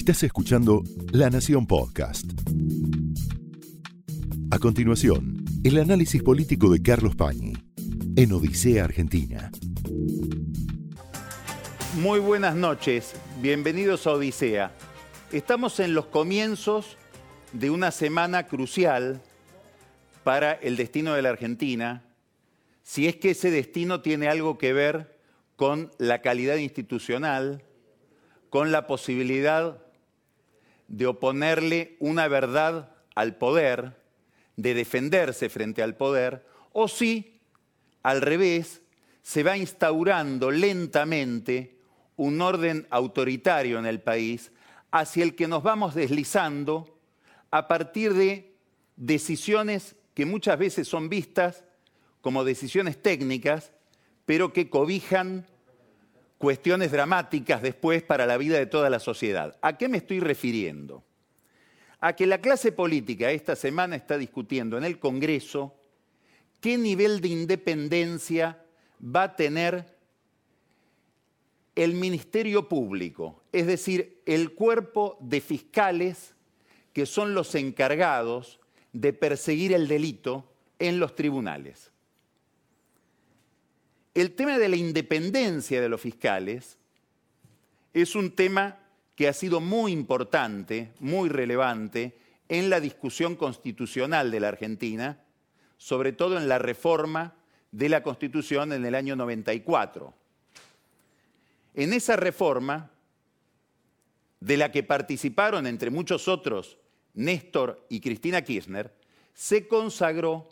Estás escuchando La Nación Podcast. A continuación, el análisis político de Carlos Pañi en Odisea Argentina. Muy buenas noches, bienvenidos a Odisea. Estamos en los comienzos de una semana crucial para el destino de la Argentina, si es que ese destino tiene algo que ver con la calidad institucional, con la posibilidad de oponerle una verdad al poder, de defenderse frente al poder, o si, al revés, se va instaurando lentamente un orden autoritario en el país hacia el que nos vamos deslizando a partir de decisiones que muchas veces son vistas como decisiones técnicas, pero que cobijan cuestiones dramáticas después para la vida de toda la sociedad. ¿A qué me estoy refiriendo? A que la clase política esta semana está discutiendo en el Congreso qué nivel de independencia va a tener el Ministerio Público, es decir, el cuerpo de fiscales que son los encargados de perseguir el delito en los tribunales. El tema de la independencia de los fiscales es un tema que ha sido muy importante, muy relevante en la discusión constitucional de la Argentina, sobre todo en la reforma de la Constitución en el año 94. En esa reforma, de la que participaron, entre muchos otros, Néstor y Cristina Kirchner, se consagró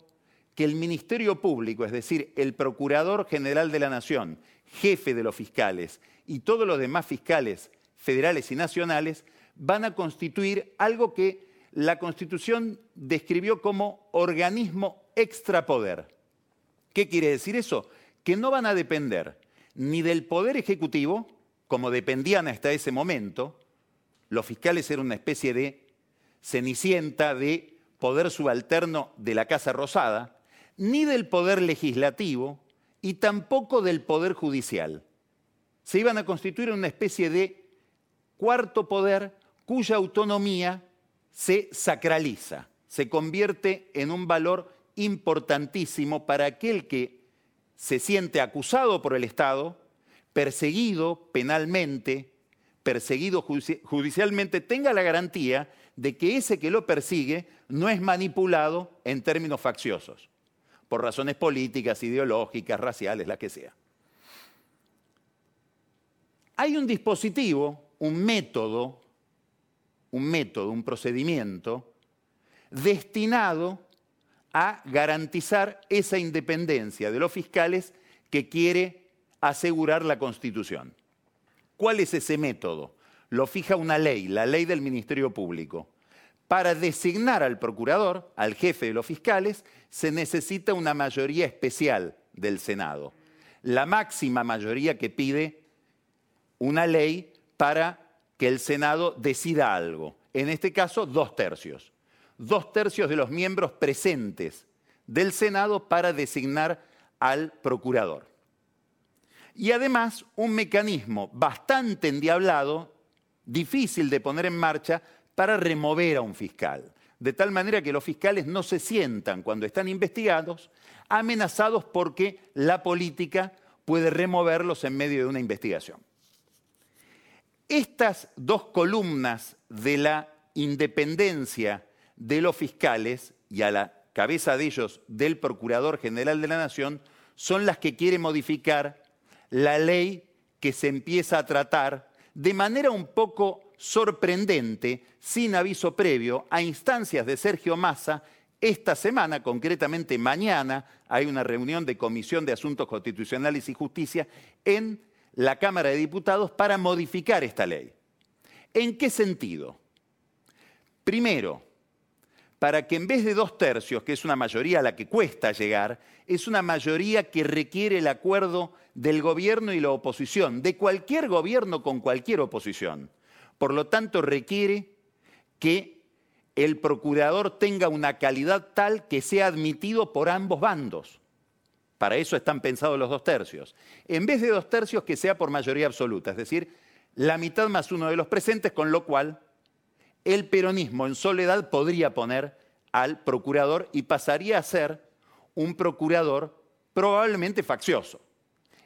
que el Ministerio Público, es decir, el Procurador General de la Nación, jefe de los fiscales y todos los demás fiscales federales y nacionales, van a constituir algo que la Constitución describió como organismo extrapoder. ¿Qué quiere decir eso? Que no van a depender ni del Poder Ejecutivo, como dependían hasta ese momento, los fiscales eran una especie de cenicienta de poder subalterno de la Casa Rosada, ni del poder legislativo y tampoco del poder judicial. Se iban a constituir una especie de cuarto poder cuya autonomía se sacraliza, se convierte en un valor importantísimo para aquel que se siente acusado por el Estado, perseguido penalmente, perseguido judicialmente, tenga la garantía de que ese que lo persigue no es manipulado en términos facciosos por razones políticas, ideológicas, raciales, la que sea. Hay un dispositivo, un método, un método, un procedimiento destinado a garantizar esa independencia de los fiscales que quiere asegurar la Constitución. ¿Cuál es ese método? Lo fija una ley, la ley del Ministerio Público. Para designar al procurador, al jefe de los fiscales, se necesita una mayoría especial del Senado. La máxima mayoría que pide una ley para que el Senado decida algo. En este caso, dos tercios. Dos tercios de los miembros presentes del Senado para designar al procurador. Y además, un mecanismo bastante endiablado, difícil de poner en marcha, para remover a un fiscal, de tal manera que los fiscales no se sientan cuando están investigados amenazados porque la política puede removerlos en medio de una investigación. Estas dos columnas de la independencia de los fiscales y a la cabeza de ellos del Procurador General de la Nación son las que quiere modificar la ley que se empieza a tratar de manera un poco sorprendente, sin aviso previo, a instancias de Sergio Massa, esta semana, concretamente mañana, hay una reunión de Comisión de Asuntos Constitucionales y Justicia en la Cámara de Diputados para modificar esta ley. ¿En qué sentido? Primero, para que en vez de dos tercios, que es una mayoría a la que cuesta llegar, es una mayoría que requiere el acuerdo del gobierno y la oposición, de cualquier gobierno con cualquier oposición. Por lo tanto, requiere que el procurador tenga una calidad tal que sea admitido por ambos bandos. Para eso están pensados los dos tercios. En vez de dos tercios, que sea por mayoría absoluta, es decir, la mitad más uno de los presentes, con lo cual el peronismo en soledad podría poner al procurador y pasaría a ser un procurador probablemente faccioso,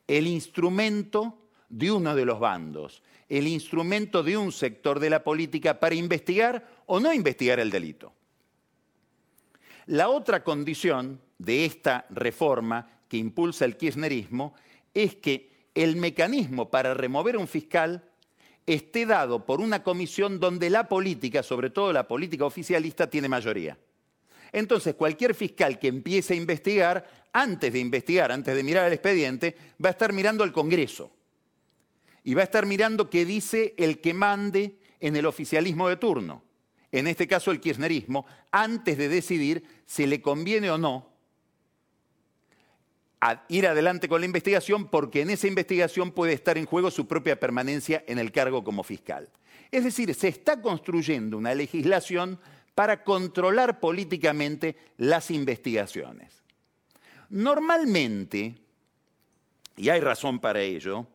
el instrumento de uno de los bandos, el instrumento de un sector de la política para investigar o no investigar el delito. La otra condición de esta reforma que impulsa el kirchnerismo es que el mecanismo para remover un fiscal esté dado por una comisión donde la política, sobre todo la política oficialista, tiene mayoría. Entonces, cualquier fiscal que empiece a investigar, antes de investigar, antes de mirar el expediente, va a estar mirando al Congreso. Y va a estar mirando qué dice el que mande en el oficialismo de turno. En este caso, el kirchnerismo, antes de decidir si le conviene o no ir adelante con la investigación porque en esa investigación puede estar en juego su propia permanencia en el cargo como fiscal. Es decir, se está construyendo una legislación para controlar políticamente las investigaciones. Normalmente, y hay razón para ello,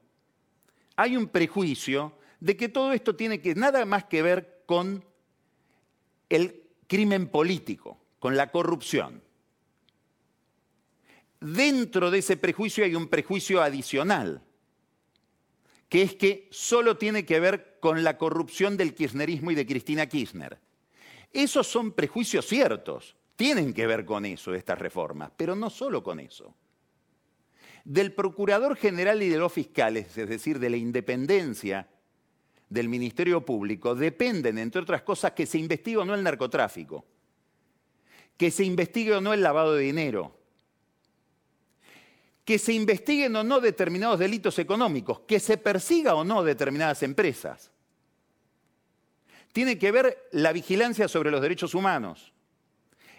hay un prejuicio de que todo esto tiene nada más que ver con el crimen político, con la corrupción. Dentro de ese prejuicio hay un prejuicio adicional, que es que solo tiene que ver con la corrupción del kirchnerismo y de Cristina Kirchner. Esos son prejuicios ciertos, tienen que ver con eso estas reformas, pero no solo con eso. Del Procurador General y de los fiscales, es decir, de la independencia del Ministerio Público, dependen, entre otras cosas, que se investigue o no el narcotráfico, que se investigue o no el lavado de dinero, que se investiguen o no determinados delitos económicos, que se persiga o no determinadas empresas. Tiene que ver la vigilancia sobre los derechos humanos.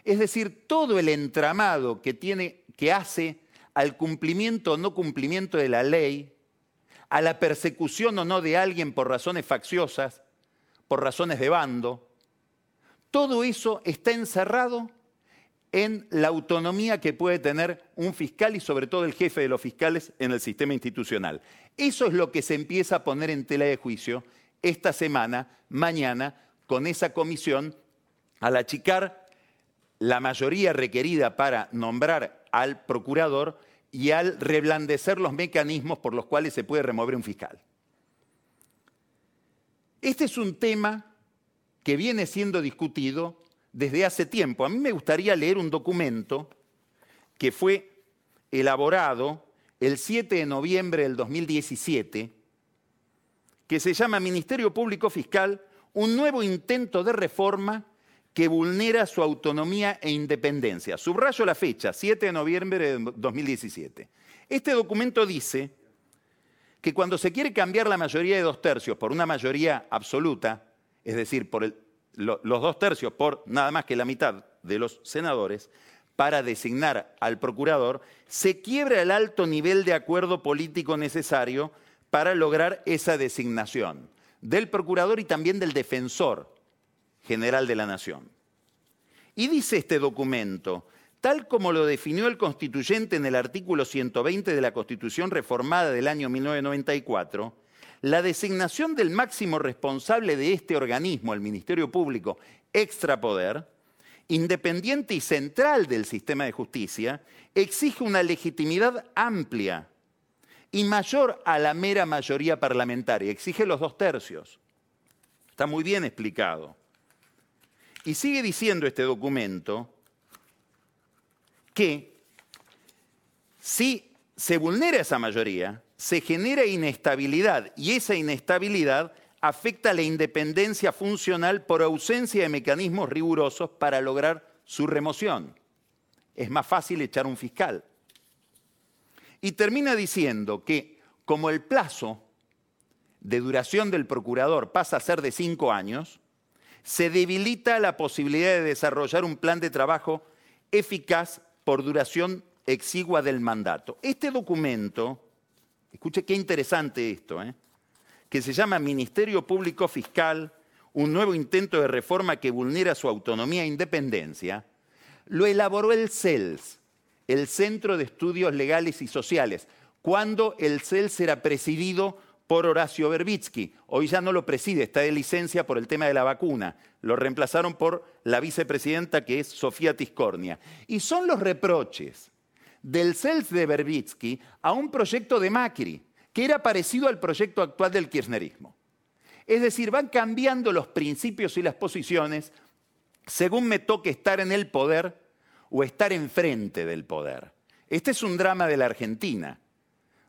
Es decir, todo el entramado que, tiene, que hace al cumplimiento o no cumplimiento de la ley, a la persecución o no de alguien por razones facciosas, por razones de bando, todo eso está encerrado en la autonomía que puede tener un fiscal y sobre todo el jefe de los fiscales en el sistema institucional. Eso es lo que se empieza a poner en tela de juicio esta semana, mañana, con esa comisión, al achicar la mayoría requerida para nombrar al procurador y al reblandecer los mecanismos por los cuales se puede remover un fiscal. Este es un tema que viene siendo discutido desde hace tiempo. A mí me gustaría leer un documento que fue elaborado el 7 de noviembre del 2017, que se llama Ministerio Público Fiscal, un nuevo intento de reforma que vulnera su autonomía e independencia. Subrayo la fecha, 7 de noviembre de 2017. Este documento dice que cuando se quiere cambiar la mayoría de dos tercios por una mayoría absoluta, es decir, por los dos tercios por nada más que la mitad de los senadores para designar al procurador, se quiebra el alto nivel de acuerdo político necesario para lograr esa designación del procurador y también del defensor general de la nación. Y dice este documento, tal como lo definió el constituyente en el artículo 120 de la Constitución reformada del año 1994, la designación del máximo responsable de este organismo, el Ministerio Público, extrapoder, independiente y central del sistema de justicia, exige una legitimidad amplia y mayor a la mera mayoría parlamentaria, exige los dos tercios. Está muy bien explicado. Y sigue diciendo este documento que si se vulnera esa mayoría, se genera inestabilidad y esa inestabilidad afecta la independencia funcional por ausencia de mecanismos rigurosos para lograr su remoción. Es más fácil echar un fiscal. Y termina diciendo que como el plazo de duración del procurador pasa a ser de cinco años, se debilita la posibilidad de desarrollar un plan de trabajo eficaz por duración exigua del mandato. Este documento escuche qué interesante esto, ¿eh? que se llama Ministerio Público Fiscal, un nuevo intento de reforma que vulnera su autonomía e independencia, lo elaboró el CELS, el Centro de Estudios Legales y Sociales, cuando el CELS era presidido por Horacio Berbitsky. Hoy ya no lo preside, está de licencia por el tema de la vacuna. Lo reemplazaron por la vicepresidenta que es Sofía Tiscornia. Y son los reproches del CELS de Berbitsky a un proyecto de Macri, que era parecido al proyecto actual del kirchnerismo. Es decir, van cambiando los principios y las posiciones según me toque estar en el poder o estar enfrente del poder. Este es un drama de la Argentina.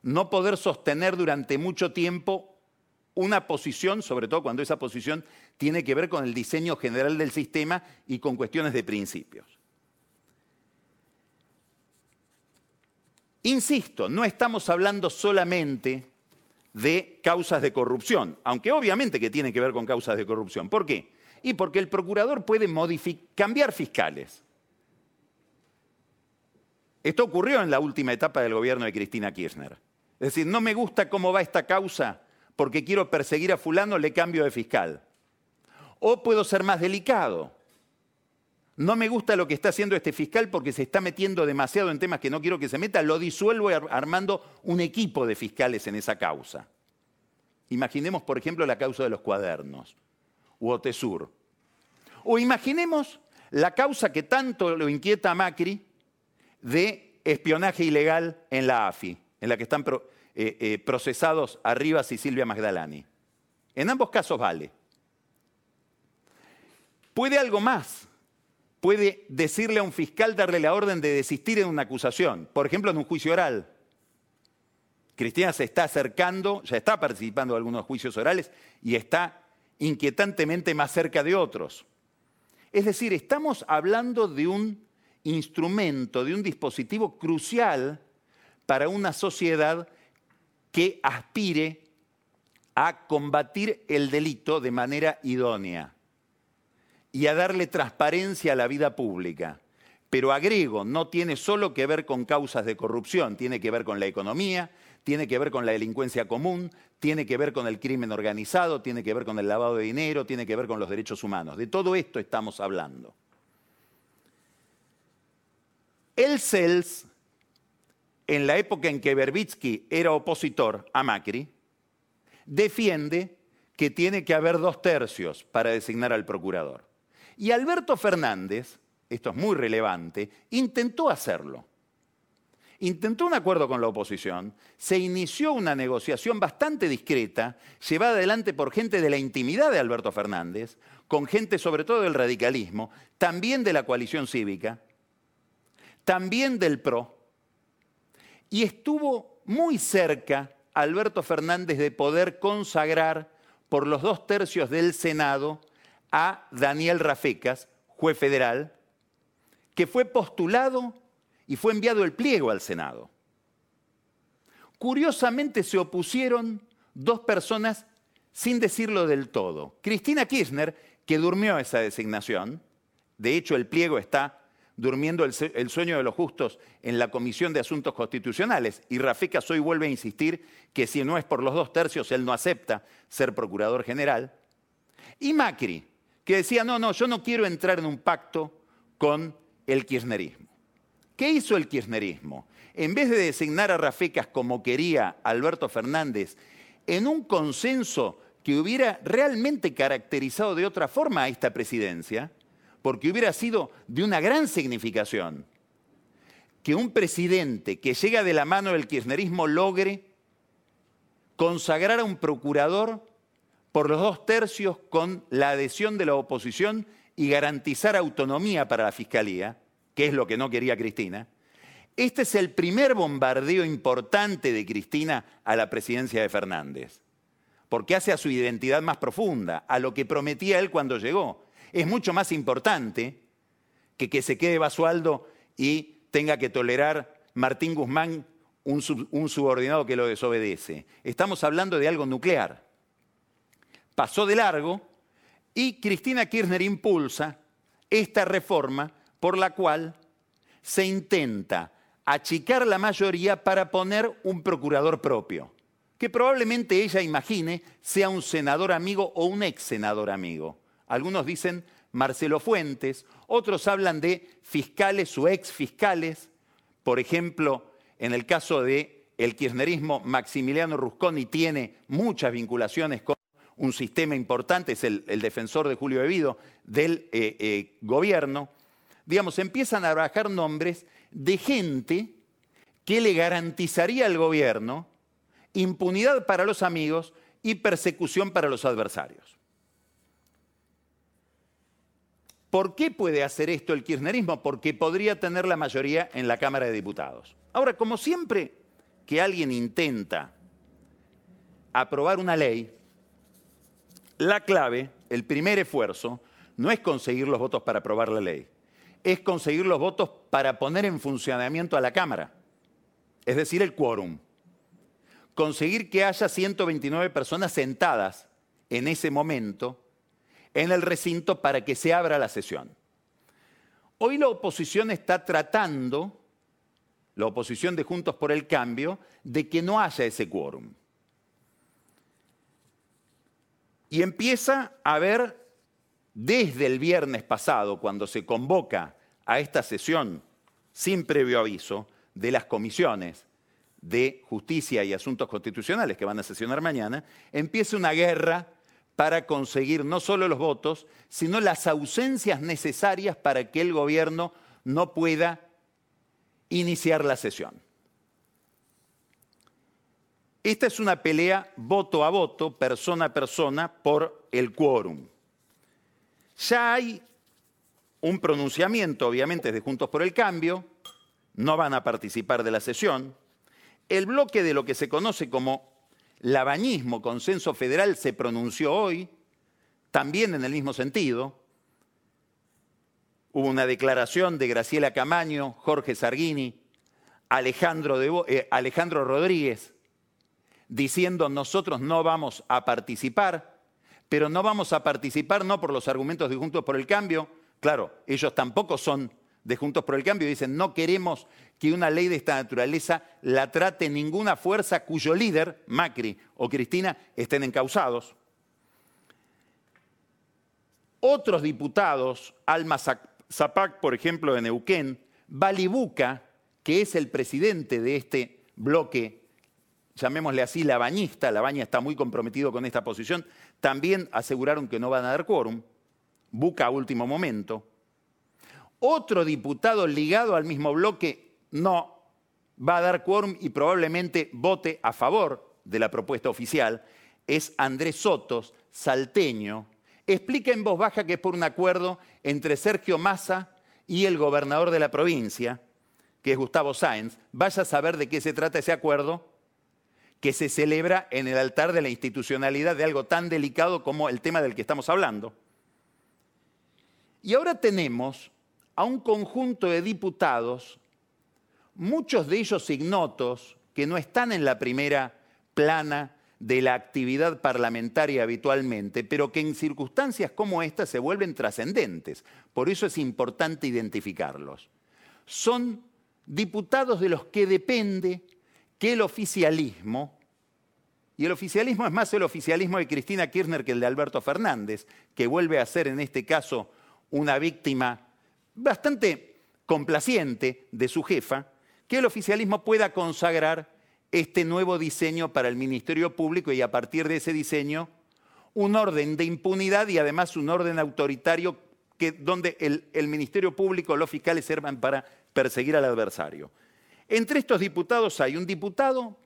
No poder sostener durante mucho tiempo una posición, sobre todo cuando esa posición tiene que ver con el diseño general del sistema y con cuestiones de principios. Insisto, no estamos hablando solamente de causas de corrupción, aunque obviamente que tiene que ver con causas de corrupción. ¿Por qué? Y porque el procurador puede cambiar fiscales. Esto ocurrió en la última etapa del gobierno de Cristina Kirchner. Es decir, no me gusta cómo va esta causa porque quiero perseguir a fulano, le cambio de fiscal. O puedo ser más delicado. No me gusta lo que está haciendo este fiscal porque se está metiendo demasiado en temas que no quiero que se meta, lo disuelvo armando un equipo de fiscales en esa causa. Imaginemos, por ejemplo, la causa de los cuadernos, u Otesur. O imaginemos la causa que tanto lo inquieta a Macri, de espionaje ilegal en la AFI, en la que están eh, eh, procesados Arribas y Silvia Magdalani. En ambos casos vale. Puede algo más. Puede decirle a un fiscal darle la orden de desistir en una acusación, por ejemplo, en un juicio oral. Cristina se está acercando, ya está participando en algunos juicios orales y está inquietantemente más cerca de otros. Es decir, estamos hablando de un instrumento, de un dispositivo crucial para una sociedad que aspire a combatir el delito de manera idónea y a darle transparencia a la vida pública. Pero agrego, no tiene solo que ver con causas de corrupción, tiene que ver con la economía, tiene que ver con la delincuencia común, tiene que ver con el crimen organizado, tiene que ver con el lavado de dinero, tiene que ver con los derechos humanos. De todo esto estamos hablando. El CELS, en la época en que Berbitsky era opositor a Macri, defiende que tiene que haber dos tercios para designar al procurador. Y Alberto Fernández, esto es muy relevante, intentó hacerlo. Intentó un acuerdo con la oposición, se inició una negociación bastante discreta, llevada adelante por gente de la intimidad de Alberto Fernández, con gente sobre todo del radicalismo, también de la coalición cívica, también del PRO, y estuvo muy cerca Alberto Fernández de poder consagrar por los dos tercios del Senado a Daniel Rafecas, juez federal, que fue postulado y fue enviado el pliego al Senado. Curiosamente se opusieron dos personas sin decirlo del todo. Cristina Kirchner, que durmió esa designación, de hecho el pliego está durmiendo el, sueño de los justos en la Comisión de Asuntos Constitucionales. Y Rafika hoy vuelve a insistir que si no es por los dos tercios, él no acepta ser procurador general. Y Macri, que decía, no, no, yo no quiero entrar en un pacto con el kirchnerismo. ¿Qué hizo el kirchnerismo? En vez de designar a Rafecas como quería Alberto Fernández, en un consenso que hubiera realmente caracterizado de otra forma a esta presidencia, porque hubiera sido de una gran significación que un presidente que llega de la mano del kirchnerismo logre consagrar a un procurador por los dos tercios con la adhesión de la oposición y garantizar autonomía para la fiscalía, que es lo que no quería Cristina. Este es el primer bombardeo importante de Cristina a la presidencia de Fernández, porque hace a su identidad más profunda, a lo que prometía él cuando llegó, es mucho más importante que que se quede Basualdo y tenga que tolerar Martín Guzmán un, subordinado que lo desobedece. Estamos hablando de algo nuclear. Pasó de largo y Cristina Kirchner impulsa esta reforma por la cual se intenta achicar la mayoría para poner un procurador propio, que probablemente ella imagine sea un senador amigo o un ex senador amigo. Algunos dicen Marcelo Fuentes, otros hablan de fiscales o ex fiscales. Por ejemplo, en el caso de el kirchnerismo Maximiliano Rusconi tiene muchas vinculaciones con un sistema importante, es el, defensor de Julio Bebido del eh, eh, gobierno, digamos, empiezan a bajar nombres de gente que le garantizaría al gobierno impunidad para los amigos y persecución para los adversarios. ¿Por qué puede hacer esto el kirchnerismo? Porque podría tener la mayoría en la Cámara de Diputados. Ahora, como siempre que alguien intenta aprobar una ley, la clave, el primer esfuerzo, no es conseguir los votos para aprobar la ley, es conseguir los votos para poner en funcionamiento a la Cámara, es decir, el quórum. Conseguir que haya 129 personas sentadas en ese momento en el recinto para que se abra la sesión. Hoy la oposición está tratando, la oposición de Juntos por el Cambio, de que no haya ese quórum. Y empieza a haber, desde el viernes pasado, cuando se convoca a esta sesión sin previo aviso de las comisiones de Justicia y Asuntos Constitucionales que van a sesionar mañana, empieza una guerra para conseguir no solo los votos, sino las ausencias necesarias para que el gobierno no pueda iniciar la sesión. Esta es una pelea voto a voto, persona a persona, por el quórum. Ya hay un pronunciamiento, obviamente, de Juntos por el Cambio, no van a participar de la sesión. El bloque de lo que se conoce como labañismo, consenso federal, se pronunció hoy, también en el mismo sentido. Hubo una declaración de Graciela Camaño, Jorge Sargini, Alejandro, eh, Alejandro Rodríguez, diciendo nosotros no vamos a participar, pero no vamos a participar no por los argumentos de Juntos por el Cambio, claro, ellos tampoco son de Juntos por el Cambio, dicen no queremos que una ley de esta naturaleza la trate ninguna fuerza cuyo líder, Macri o Cristina, estén encausados. Otros diputados, Alma Zapac, por ejemplo, de Neuquén, Balibuca, que es el presidente de este bloque llamémosle así, la bañista, la baña está muy comprometido con esta posición, también aseguraron que no van a dar quórum, Buca a último momento. Otro diputado ligado al mismo bloque no va a dar quórum y probablemente vote a favor de la propuesta oficial, es Andrés Sotos, salteño. Explica en voz baja que es por un acuerdo entre Sergio Massa y el gobernador de la provincia, que es Gustavo Sáenz. Vaya a saber de qué se trata ese acuerdo que se celebra en el altar de la institucionalidad de algo tan delicado como el tema del que estamos hablando. Y ahora tenemos a un conjunto de diputados, muchos de ellos ignotos, que no están en la primera plana de la actividad parlamentaria habitualmente, pero que en circunstancias como esta se vuelven trascendentes. Por eso es importante identificarlos. Son diputados de los que depende que el oficialismo, y el oficialismo es más el oficialismo de Cristina Kirchner que el de Alberto Fernández, que vuelve a ser en este caso una víctima bastante complaciente de su jefa, que el oficialismo pueda consagrar este nuevo diseño para el Ministerio Público y a partir de ese diseño un orden de impunidad y además un orden autoritario que, donde el, Ministerio Público, los fiscales sirvan para perseguir al adversario. Entre estos diputados hay un diputado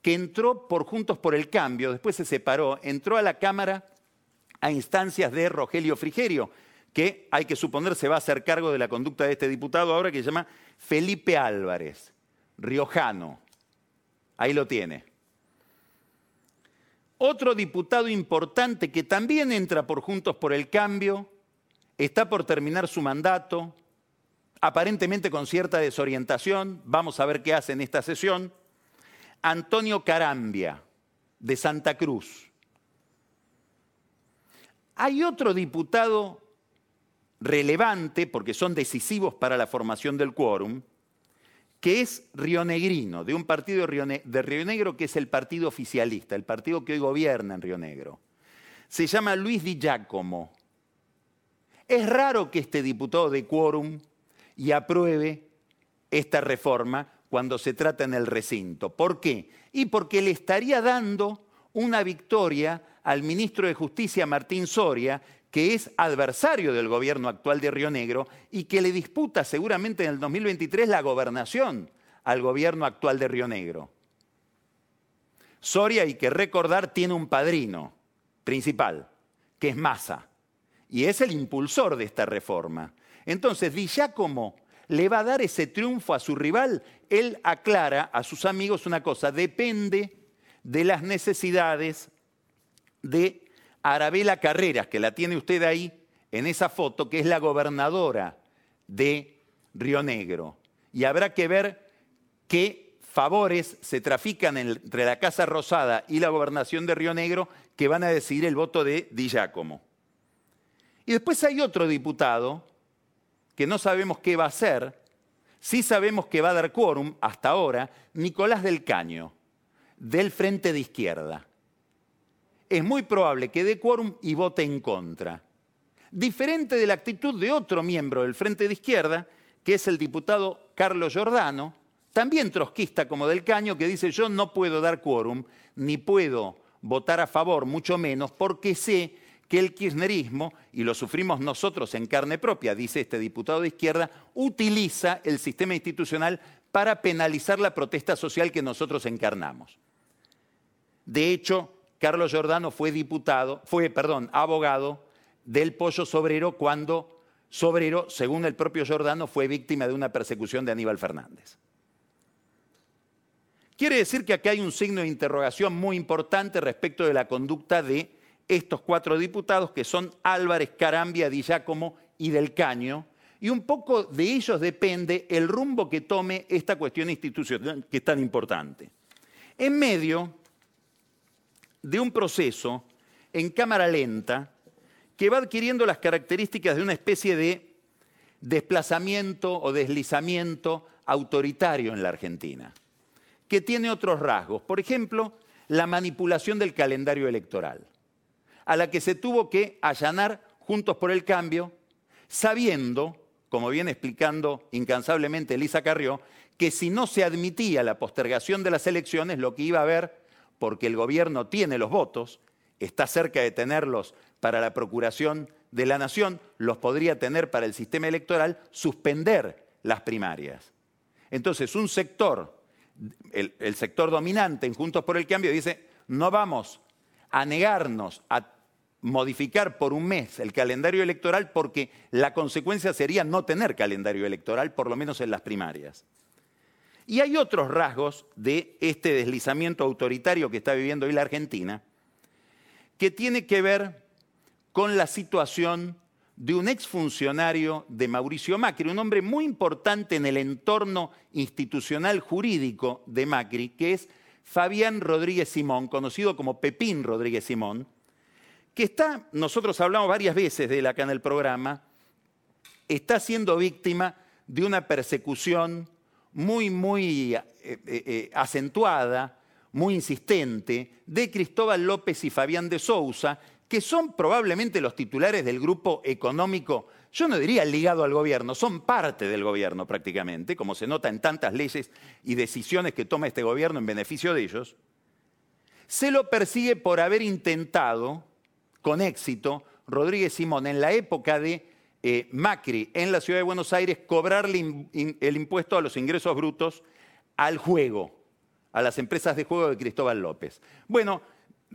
que entró por Juntos por el Cambio, después se separó, entró a la Cámara a instancias de Rogelio Frigerio, que hay que suponer se va a hacer cargo de la conducta de este diputado ahora, que se llama Felipe Álvarez, riojano. Ahí lo tiene. Otro diputado importante que también entra por Juntos por el Cambio, está por terminar su mandato, aparentemente con cierta desorientación, vamos a ver qué hace en esta sesión, Antonio Carambia, de Santa Cruz. Hay otro diputado relevante, porque son decisivos para la formación del quórum, que es rionegrino, de un partido de Río Negro que es el partido oficialista, el partido que hoy gobierna en Río Negro. Se llama Luis Di Giacomo. Es raro que este diputado de quórum y apruebe esta reforma, cuando se trata en el recinto. ¿Por qué? Y porque le estaría dando una victoria al ministro de Justicia, Martín Soria, que es adversario del gobierno actual de Río Negro y que le disputa seguramente en el 2023 la gobernación al gobierno actual de Río Negro. Soria, hay que recordar, tiene un padrino principal, que es Massa, y es el impulsor de esta reforma. Entonces, Di Giacomo le va a dar ese triunfo a su rival. Él aclara a sus amigos una cosa, depende de las necesidades de Arabela Carreras, que la tiene usted ahí en esa foto, que es la gobernadora de Río Negro. Y habrá que ver qué favores se trafican entre la Casa Rosada y la gobernación de Río Negro que van a decidir el voto de Di Giacomo. Y después hay otro diputado que no sabemos qué va a hacer, sí sabemos que va a dar quórum hasta ahora, Nicolás del Caño, del Frente de Izquierda. Es muy probable que dé quórum y vote en contra. Diferente de la actitud de otro miembro del Frente de Izquierda, que es el diputado Carlos Giordano, también trotskista como del Caño, que dice yo no puedo dar quórum, ni puedo votar a favor, mucho menos, porque sé que el kirchnerismo, y lo sufrimos nosotros en carne propia, dice este diputado de izquierda, utiliza el sistema institucional para penalizar la protesta social que nosotros encarnamos. De hecho, Carlos Giordano fue diputado, fue, perdón, abogado del pollo sobrero cuando Sobrero, según el propio Giordano, fue víctima de una persecución de Aníbal Fernández. Quiere decir que aquí hay un signo de interrogación muy importante respecto de la conducta de estos cuatro diputados, que son Álvarez, Carambia, Di Giacomo y Del Caño, y un poco de ellos depende el rumbo que tome esta cuestión institucional que es tan importante. En medio de un proceso en cámara lenta que va adquiriendo las características de una especie de desplazamiento o deslizamiento autoritario en la Argentina, que tiene otros rasgos. Por ejemplo, la manipulación del calendario electoral a la que se tuvo que allanar Juntos por el Cambio, sabiendo, como viene explicando incansablemente Elisa Carrió, que si no se admitía la postergación de las elecciones, lo que iba a haber, porque el gobierno tiene los votos, está cerca de tenerlos para la Procuración de la Nación, los podría tener para el sistema electoral, suspender las primarias. Entonces, un sector, el, sector dominante en Juntos por el Cambio, dice, no vamos a negarnos a modificar por un mes el calendario electoral porque la consecuencia sería no tener calendario electoral, por lo menos en las primarias. Y hay otros rasgos de este deslizamiento autoritario que está viviendo hoy la Argentina, que tiene que ver con la situación de un exfuncionario de Mauricio Macri, un hombre muy importante en el entorno institucional jurídico de Macri, que es Fabián Rodríguez Simón, conocido como Pepín Rodríguez Simón, que está, nosotros hablamos varias veces de él acá en el programa, está siendo víctima de una persecución muy, muy eh, eh, eh, acentuada, muy insistente, de Cristóbal López y Fabián de Sousa, que son probablemente los titulares del grupo económico, yo no diría ligado al gobierno, son parte del gobierno prácticamente, como se nota en tantas leyes y decisiones que toma este gobierno en beneficio de ellos, se lo persigue por haber intentado con éxito Rodríguez Simón en la época de eh, Macri en la ciudad de Buenos Aires cobrarle el impuesto a los ingresos brutos al juego, a las empresas de juego de Cristóbal López. Bueno,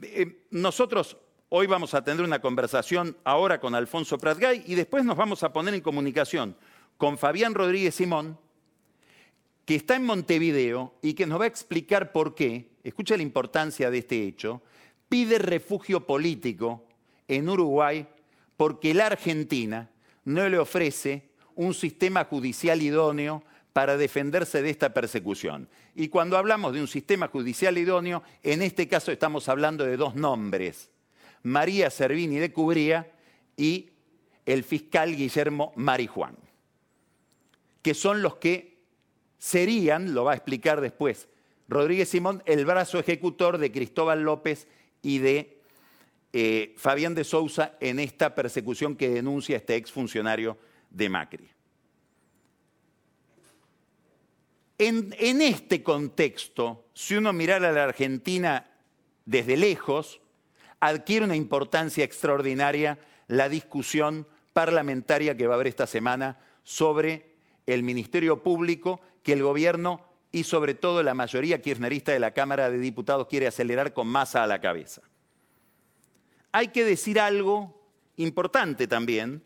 eh, nosotros hoy vamos a tener una conversación ahora con Alfonso Pratgay y después nos vamos a poner en comunicación con Fabián Rodríguez Simón, que está en Montevideo y que nos va a explicar por qué, escucha la importancia de este hecho, pide refugio político en Uruguay porque la Argentina no le ofrece un sistema judicial idóneo para defenderse de esta persecución. Y cuando hablamos de un sistema judicial idóneo, en este caso estamos hablando de dos nombres, María Servini de Cubría y el fiscal Guillermo Marijuán, que son los que serían, lo va a explicar después Rodríguez Simón, el brazo ejecutor de Cristóbal López y de eh, Fabián de Sousa en esta persecución que denuncia este exfuncionario de Macri. En, este contexto, si uno mirara a la Argentina desde lejos, adquiere una importancia extraordinaria la discusión parlamentaria que va a haber esta semana sobre el Ministerio Público que el gobierno y sobre todo la mayoría kirchnerista de la Cámara de Diputados quiere acelerar con masa a la cabeza. Hay que decir algo importante también,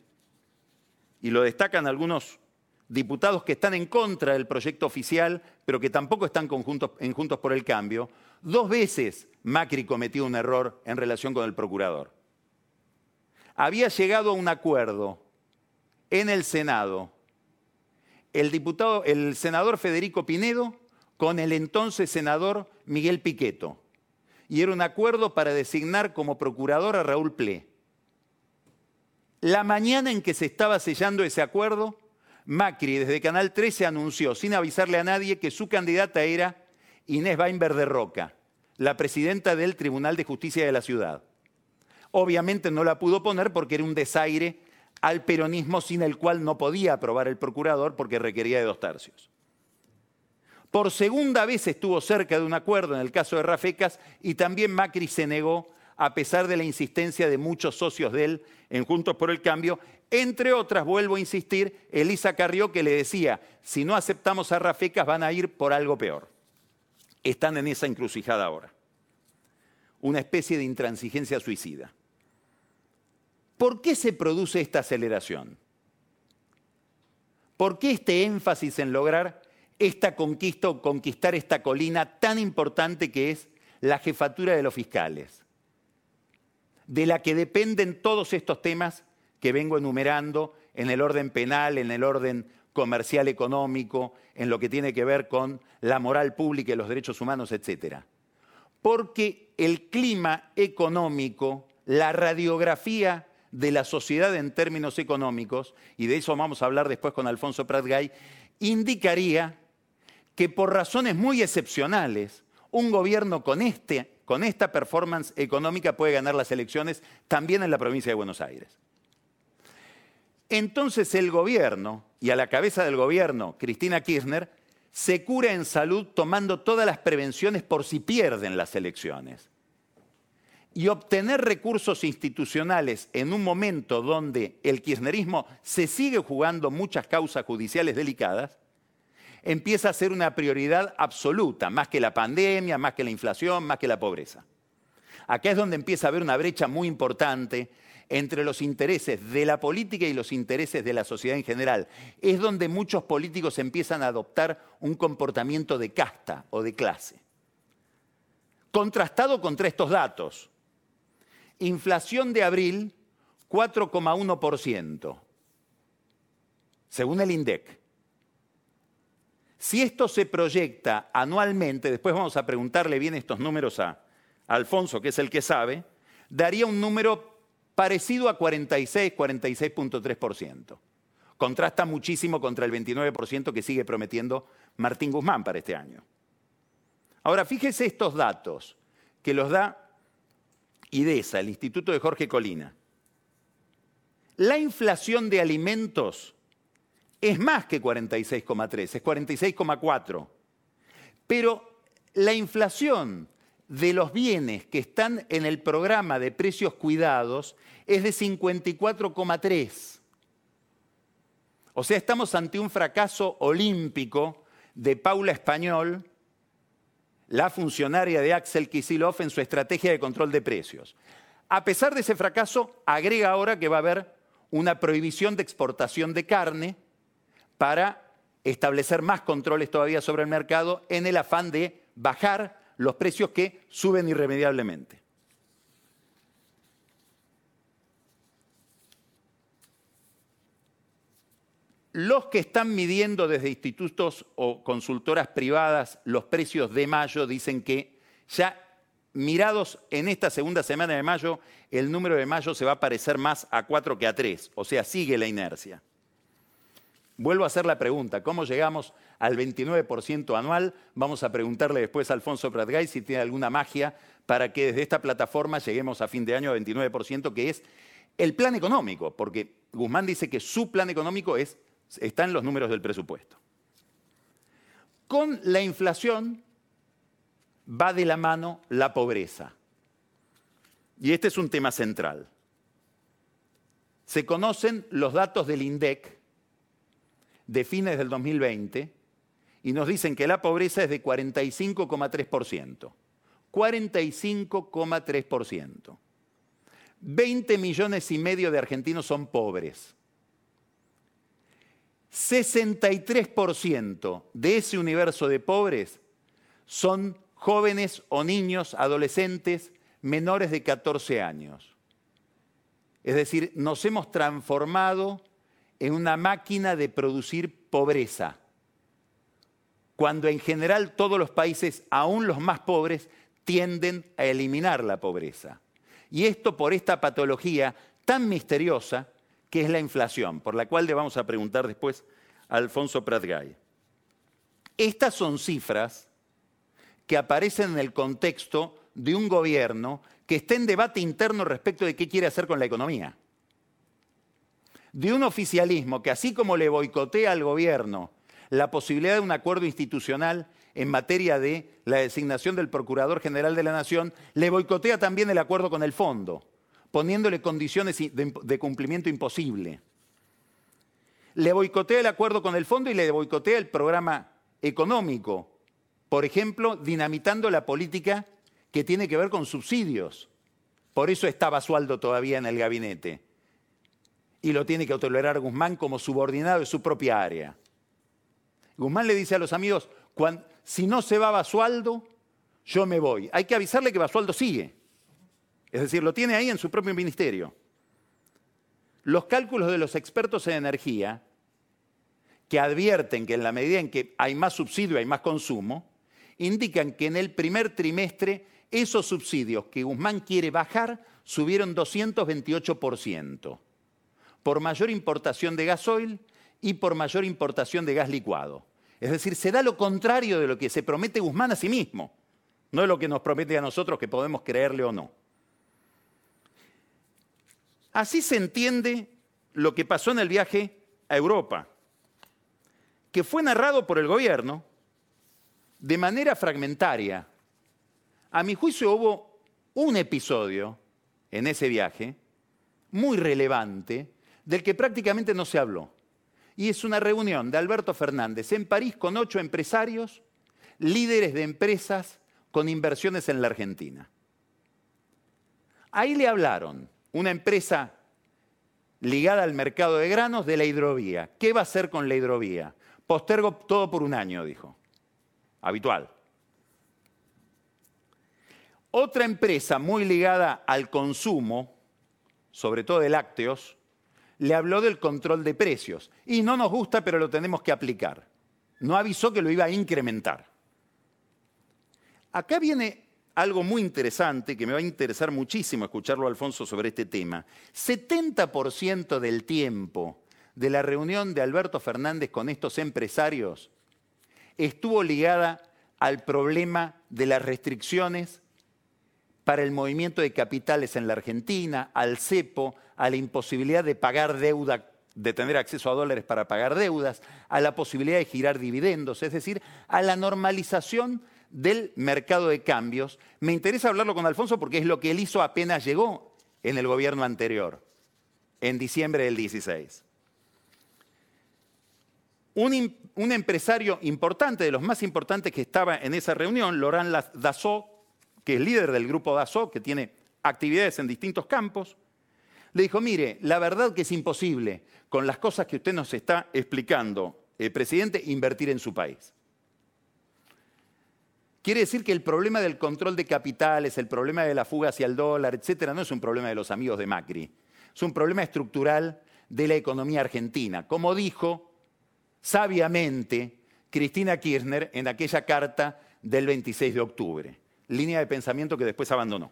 y lo destacan algunos diputados que están en contra del proyecto oficial, pero que tampoco están en Juntos por el Cambio. Dos veces Macri cometió un error en relación con el procurador. Había llegado a un acuerdo en el Senado el, diputado, el senador Federico Pinedo con el entonces senador Miguel Piqueto. Y era un acuerdo para designar como procurador a Raúl Ple. La mañana en que se estaba sellando ese acuerdo, Macri desde Canal 13 anunció, sin avisarle a nadie, que su candidata era Inés Weinberg de Roca, la presidenta del Tribunal de Justicia de la ciudad. Obviamente no la pudo poner porque era un desaire al peronismo sin el cual no podía aprobar el procurador porque requería de dos tercios. Por segunda vez estuvo cerca de un acuerdo en el caso de Rafecas y también Macri se negó a pesar de la insistencia de muchos socios de él en Juntos por el Cambio, entre otras, vuelvo a insistir, Elisa Carrió que le decía, si no aceptamos a Rafecas van a ir por algo peor. Están en esa encrucijada ahora. Una especie de intransigencia suicida. ¿Por qué se produce esta aceleración? ¿Por qué este énfasis en lograr esta conquista o conquistar esta colina tan importante que es la jefatura de los fiscales? De la que dependen todos estos temas que vengo enumerando en el orden penal, en el orden comercial económico, en lo que tiene que ver con la moral pública y los derechos humanos, etc. Porque el clima económico, la radiografía de la sociedad en términos económicos, y de eso vamos a hablar después con Alfonso Pratgay, indicaría que por razones muy excepcionales, un gobierno con, este, con esta performance económica puede ganar las elecciones también en la provincia de Buenos Aires. Entonces el gobierno, y a la cabeza del gobierno, Cristina Kirchner, se cura en salud tomando todas las prevenciones por si pierden las elecciones y obtener recursos institucionales en un momento donde el kirchnerismo se sigue jugando muchas causas judiciales delicadas, empieza a ser una prioridad absoluta, más que la pandemia, más que la inflación, más que la pobreza. Acá es donde empieza a haber una brecha muy importante entre los intereses de la política y los intereses de la sociedad en general. Es donde muchos políticos empiezan a adoptar un comportamiento de casta o de clase. Contrastado contra estos datos, Inflación de abril, 4,1%, según el INDEC. Si esto se proyecta anualmente, después vamos a preguntarle bien estos números a, Alfonso, que es el que sabe, daría un número parecido a 46, 46.3%. Contrasta muchísimo contra el 29% que sigue prometiendo Martín Guzmán para este año. Ahora, fíjese estos datos que los da IDESA, el Instituto de Jorge Colina. La inflación de alimentos es más que 46,3, es 46,4. Pero la inflación de los bienes que están en el programa de precios cuidados es de 54,3. O sea, estamos ante un fracaso olímpico de Paula Español la funcionaria de Axel Kisilov en su estrategia de control de precios. A pesar de ese fracaso, agrega ahora que va a haber una prohibición de exportación de carne para establecer más controles todavía sobre el mercado en el afán de bajar los precios que suben irremediablemente. Los que están midiendo desde institutos o consultoras privadas los precios de mayo dicen que ya mirados en esta segunda semana de mayo, el número de mayo se va a parecer más a 4 que a 3, o sea, sigue la inercia. Vuelvo a hacer la pregunta, ¿cómo llegamos al 29% anual? Vamos a preguntarle después a Alfonso Pratgay si tiene alguna magia para que desde esta plataforma lleguemos a fin de año a 29%, que es el plan económico, porque Guzmán dice que su plan económico es están los números del presupuesto. Con la inflación va de la mano la pobreza. Y este es un tema central. Se conocen los datos del INDEC de fines del 2020 y nos dicen que la pobreza es de 45,3%. 45,3%. 20 millones y medio de argentinos son pobres. 63% de ese universo de pobres son jóvenes o niños, adolescentes menores de 14 años. Es decir, nos hemos transformado en una máquina de producir pobreza, cuando en general todos los países, aún los más pobres, tienden a eliminar la pobreza. Y esto por esta patología tan misteriosa que es la inflación, por la cual le vamos a preguntar después a Alfonso Pratgay. Estas son cifras que aparecen en el contexto de un gobierno que está en debate interno respecto de qué quiere hacer con la economía. De un oficialismo que así como le boicotea al gobierno la posibilidad de un acuerdo institucional en materia de la designación del Procurador General de la Nación, le boicotea también el acuerdo con el fondo, poniéndole condiciones de, cumplimiento imposible. Le boicotea el acuerdo con el fondo y le boicotea el programa económico, por ejemplo, dinamitando la política que tiene que ver con subsidios. Por eso está Basualdo todavía en el gabinete. Y lo tiene que tolerar Guzmán como subordinado de su propia área. Guzmán le dice a los amigos, si no se va Basualdo, yo me voy. Hay que avisarle que Basualdo sigue. Es decir, lo tiene ahí en su propio ministerio. Los cálculos de los expertos en energía, que advierten que en la medida en que hay más subsidio, hay más consumo, indican que en el primer trimestre esos subsidios que Guzmán quiere bajar subieron 228%, por mayor importación de gasoil y por mayor importación de gas licuado. Es decir, se da lo contrario de lo que se promete Guzmán a sí mismo, no es lo que nos promete a nosotros que podemos creerle o no. Así se entiende lo que pasó en el viaje a Europa, que fue narrado por el gobierno de manera fragmentaria. A mi juicio hubo un episodio en ese viaje muy relevante del que prácticamente no se habló y es una reunión de Alberto Fernández en París con ocho empresarios, líderes de empresas con inversiones en la Argentina. Ahí le hablaron una empresa ligada al mercado de granos de la hidrovía. ¿Qué va a hacer con la hidrovía? Postergo todo por un año, dijo. Habitual. Otra empresa muy ligada al consumo, sobre todo de lácteos, le habló del control de precios. Y no nos gusta, pero lo tenemos que aplicar. No avisó que lo iba a incrementar. Acá viene algo muy interesante, que me va a interesar muchísimo escucharlo, Alfonso, sobre este tema. 70% del tiempo de la reunión de Alberto Fernández con estos empresarios estuvo ligada al problema de las restricciones para el movimiento de capitales en la Argentina, al cepo, a la imposibilidad de pagar deuda, de tener acceso a dólares para pagar deudas, a la posibilidad de girar dividendos, es decir, a la normalización del mercado de cambios. Me interesa hablarlo con Alfonso porque es lo que él hizo apenas llegó en el gobierno anterior, en diciembre del 16. Un, empresario importante, de los más importantes que estaba en esa reunión, Laurent Dassault, que es líder del grupo Dassault, que tiene actividades en distintos campos, le dijo, mire, la verdad que es imposible, con las cosas que usted nos está explicando, el presidente, invertir en su país. Quiere decir que el problema del control de capitales, el problema de la fuga hacia el dólar, etcétera, no es un problema de los amigos de Macri, es un problema estructural de la economía argentina, como dijo sabiamente Cristina Kirchner en aquella carta del 26 de octubre línea de pensamiento que después abandonó.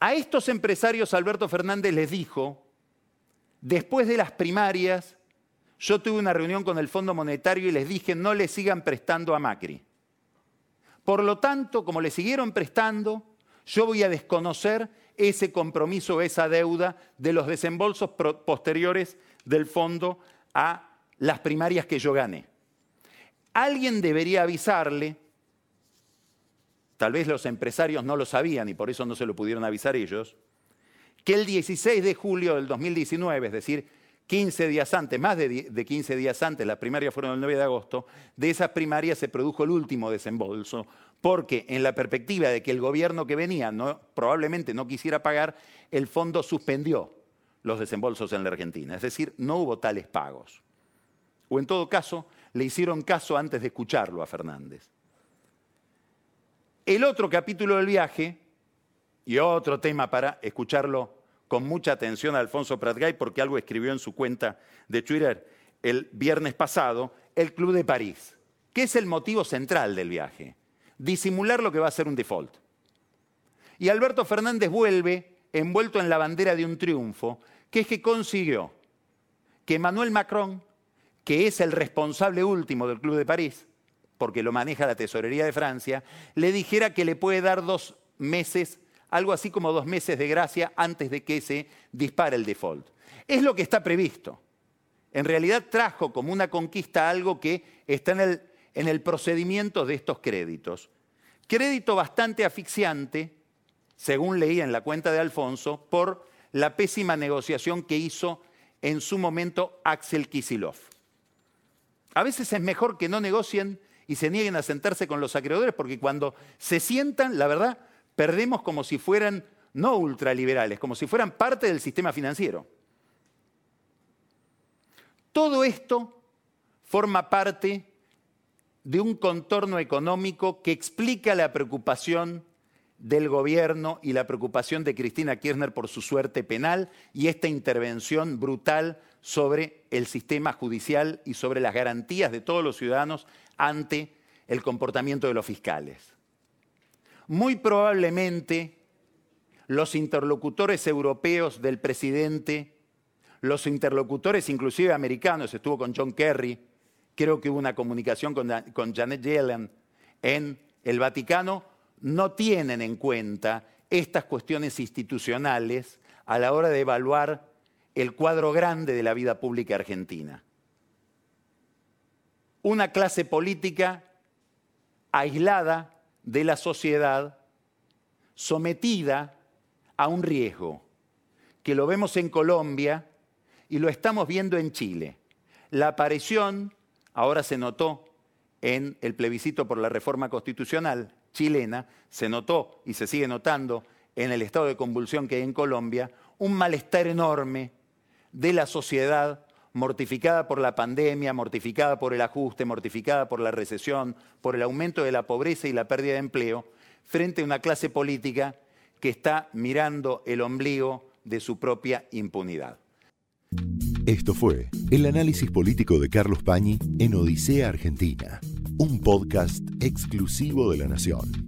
A estos empresarios Alberto Fernández les dijo, después de las primarias, yo tuve una reunión con el Fondo Monetario y les dije, no le sigan prestando a Macri. Por lo tanto, como le siguieron prestando, yo voy a desconocer ese compromiso, esa deuda de los desembolsos posteriores del fondo a las primarias que yo gane. Alguien debería avisarle, tal vez los empresarios no lo sabían y por eso no se lo pudieron avisar ellos, que el 16 de julio del 2019, es decir, 15 días antes, más de 15 días antes, las primarias fueron el 9 de agosto, de esas primarias se produjo el último desembolso, porque en la perspectiva de que el gobierno que venía probablemente no quisiera pagar, el fondo suspendió los desembolsos en la Argentina, es decir, no hubo tales pagos. O en todo caso, le hicieron caso antes de escucharlo a Fernández. El otro capítulo del viaje, y otro tema para escucharlo con mucha atención a Alfonso Pratgay porque algo escribió en su cuenta de Twitter el viernes pasado, el Club de París. ¿Qué es el motivo central del viaje? Disimular lo que va a ser un default. Y Alberto Fernández vuelve envuelto en la bandera de un triunfo, que es que consiguió que Emmanuel Macron, que es el responsable último del Club de París, porque lo maneja la Tesorería de Francia, le dijera que le puede dar dos meses algo así como dos meses de gracia antes de que se dispare el default. Es lo que está previsto. En realidad trajo como una conquista algo que está en el, en el procedimiento de estos créditos. Crédito bastante asfixiante, según leía en la cuenta de Alfonso, por la pésima negociación que hizo en su momento Axel Kisilov. A veces es mejor que no negocien y se nieguen a sentarse con los acreedores, porque cuando se sientan, la verdad, perdemos como si fueran no ultraliberales, como si fueran parte del sistema financiero. Todo esto forma parte de un contorno económico que explica la preocupación del gobierno y la preocupación de Cristina Kirchner por su suerte penal y esta intervención brutal sobre el sistema judicial y sobre las garantías de todos los ciudadanos ante el comportamiento de los fiscales muy probablemente los interlocutores europeos del presidente, los interlocutores inclusive americanos, estuvo con John Kerry, creo que hubo una comunicación con, Janet Yellen en el Vaticano, no tienen en cuenta estas cuestiones institucionales a la hora de evaluar el cuadro grande de la vida pública argentina. Una clase política aislada de la sociedad sometida a un riesgo, que lo vemos en Colombia y lo estamos viendo en Chile. La aparición, ahora se notó en el plebiscito por la reforma constitucional chilena, se notó y se sigue notando en el estado de convulsión que hay en Colombia, un malestar enorme de la sociedad mortificada por la pandemia, mortificada por el ajuste, mortificada por la recesión, por el aumento de la pobreza y la pérdida de empleo, frente a una clase política que está mirando el ombligo de su propia impunidad. Esto fue el análisis político de Carlos Pañi en Odisea Argentina, un podcast exclusivo de la Nación.